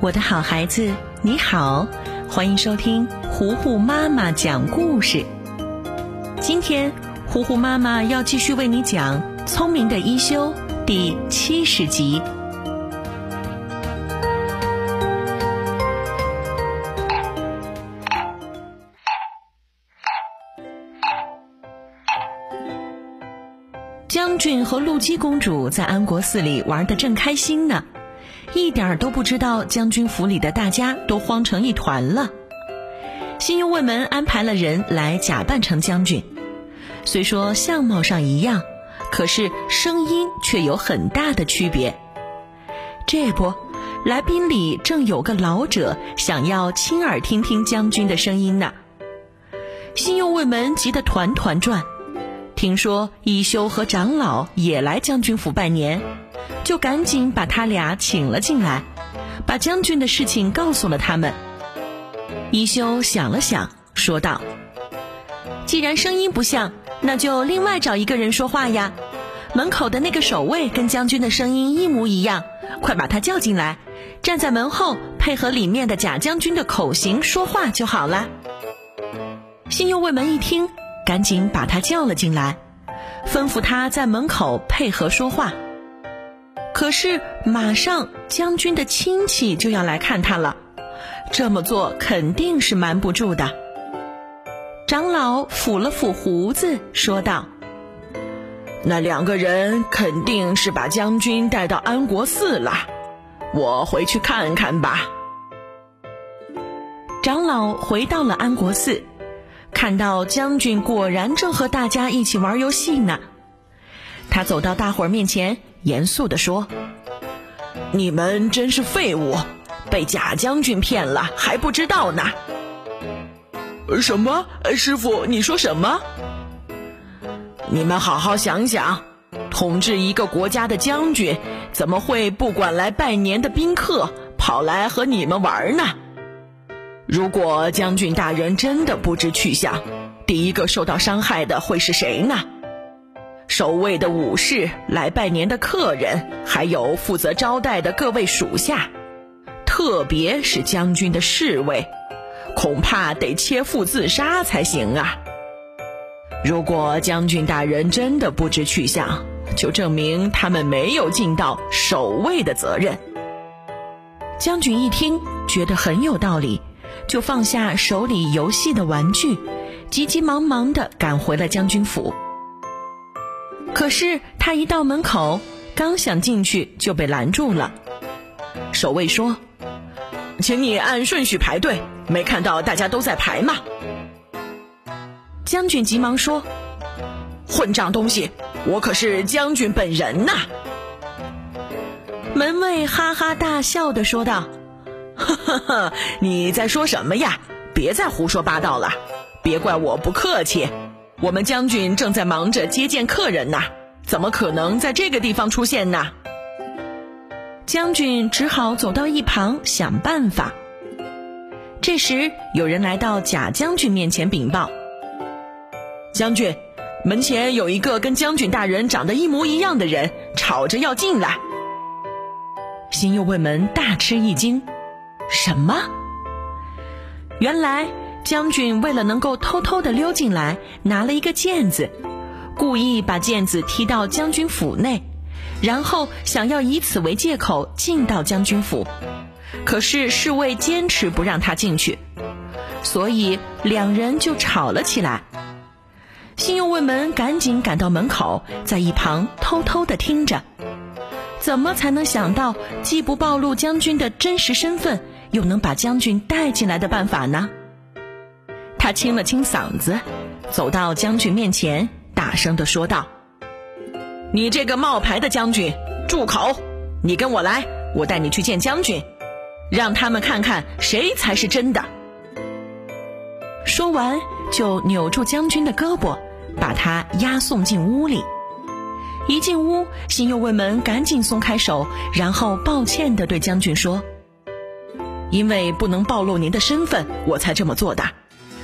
我的好孩子，你好，欢迎收听糊糊妈妈讲故事。今天，糊糊妈妈要继续为你讲《聪明的一休》第七十集。将军和陆姬公主在安国寺里玩得正开心呢。一点儿都不知道将军府里的大家都慌成一团了。新右卫门安排了人来假扮成将军，虽说相貌上一样，可是声音却有很大的区别。这不，来宾里正有个老者想要亲耳听听将军的声音呢。新右卫门急得团团转，听说一休和长老也来将军府拜年。就赶紧把他俩请了进来，把将军的事情告诉了他们。一休想了想，说道：“既然声音不像，那就另外找一个人说话呀。门口的那个守卫跟将军的声音一模一样，快把他叫进来，站在门后配合里面的假将军的口型说话就好了。”新右卫门一听，赶紧把他叫了进来，吩咐他在门口配合说话。可是马上将军的亲戚就要来看他了，这么做肯定是瞒不住的。长老抚了抚胡子，说道：“那两个人肯定是把将军带到安国寺了，我回去看看吧。”长老回到了安国寺，看到将军果然正和大家一起玩游戏呢。他走到大伙儿面前。严肃地说：“你们真是废物，被假将军骗了还不知道呢。”什么？师傅，你说什么？你们好好想想，统治一个国家的将军怎么会不管来拜年的宾客，跑来和你们玩呢？如果将军大人真的不知去向，第一个受到伤害的会是谁呢？守卫的武士、来拜年的客人，还有负责招待的各位属下，特别是将军的侍卫，恐怕得切腹自杀才行啊！如果将军大人真的不知去向，就证明他们没有尽到守卫的责任。将军一听，觉得很有道理，就放下手里游戏的玩具，急急忙忙地赶回了将军府。可是他一到门口，刚想进去就被拦住了。守卫说：“请你按顺序排队，没看到大家都在排吗？”将军急忙说：“混账东西，我可是将军本人呐！”门卫哈哈大笑的说道：“呵呵呵，你在说什么呀？别再胡说八道了，别怪我不客气。”我们将军正在忙着接见客人呢，怎么可能在这个地方出现呢？将军只好走到一旁想办法。这时，有人来到假将军面前禀报：“将军，门前有一个跟将军大人长得一模一样的人，吵着要进来。”新右卫门大吃一惊：“什么？原来……”将军为了能够偷偷的溜进来，拿了一个毽子，故意把毽子踢到将军府内，然后想要以此为借口进到将军府。可是侍卫坚持不让他进去，所以两人就吵了起来。新右卫门赶紧赶到门口，在一旁偷偷的听着，怎么才能想到既不暴露将军的真实身份，又能把将军带进来的办法呢？他清了清嗓子，走到将军面前，大声的说道：“你这个冒牌的将军，住口！你跟我来，我带你去见将军，让他们看看谁才是真的。”说完，就扭住将军的胳膊，把他押送进屋里。一进屋，新右卫门赶紧松开手，然后抱歉的对将军说：“因为不能暴露您的身份，我才这么做的。”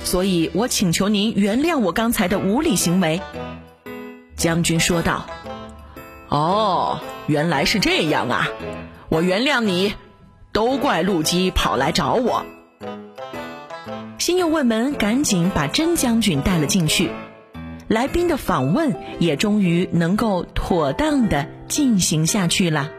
所以我请求您原谅我刚才的无礼行为。”将军说道。“哦，原来是这样啊，我原谅你。都怪陆基跑来找我。新右卫门赶紧把真将军带了进去，来宾的访问也终于能够妥当的进行下去了。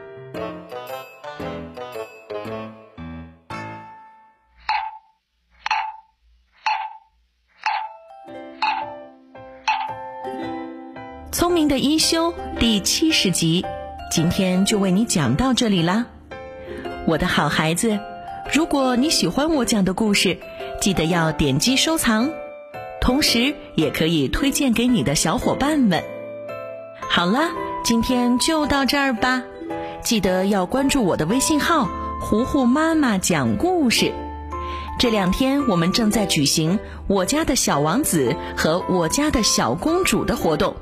聪明的一休第七十集，今天就为你讲到这里啦，我的好孩子。如果你喜欢我讲的故事，记得要点击收藏，同时也可以推荐给你的小伙伴们。好了，今天就到这儿吧，记得要关注我的微信号“糊糊妈妈讲故事”。这两天我们正在举行“我家的小王子”和“我家的小公主”的活动，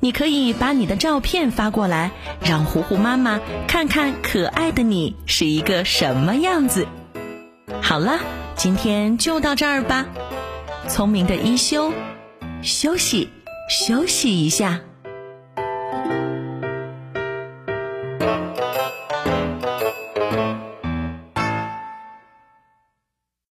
你可以把你的照片发过来，让糊糊妈妈看看可爱的你是一个什么样子。好了。今天就到这儿吧，聪明的一休，休息休息一下。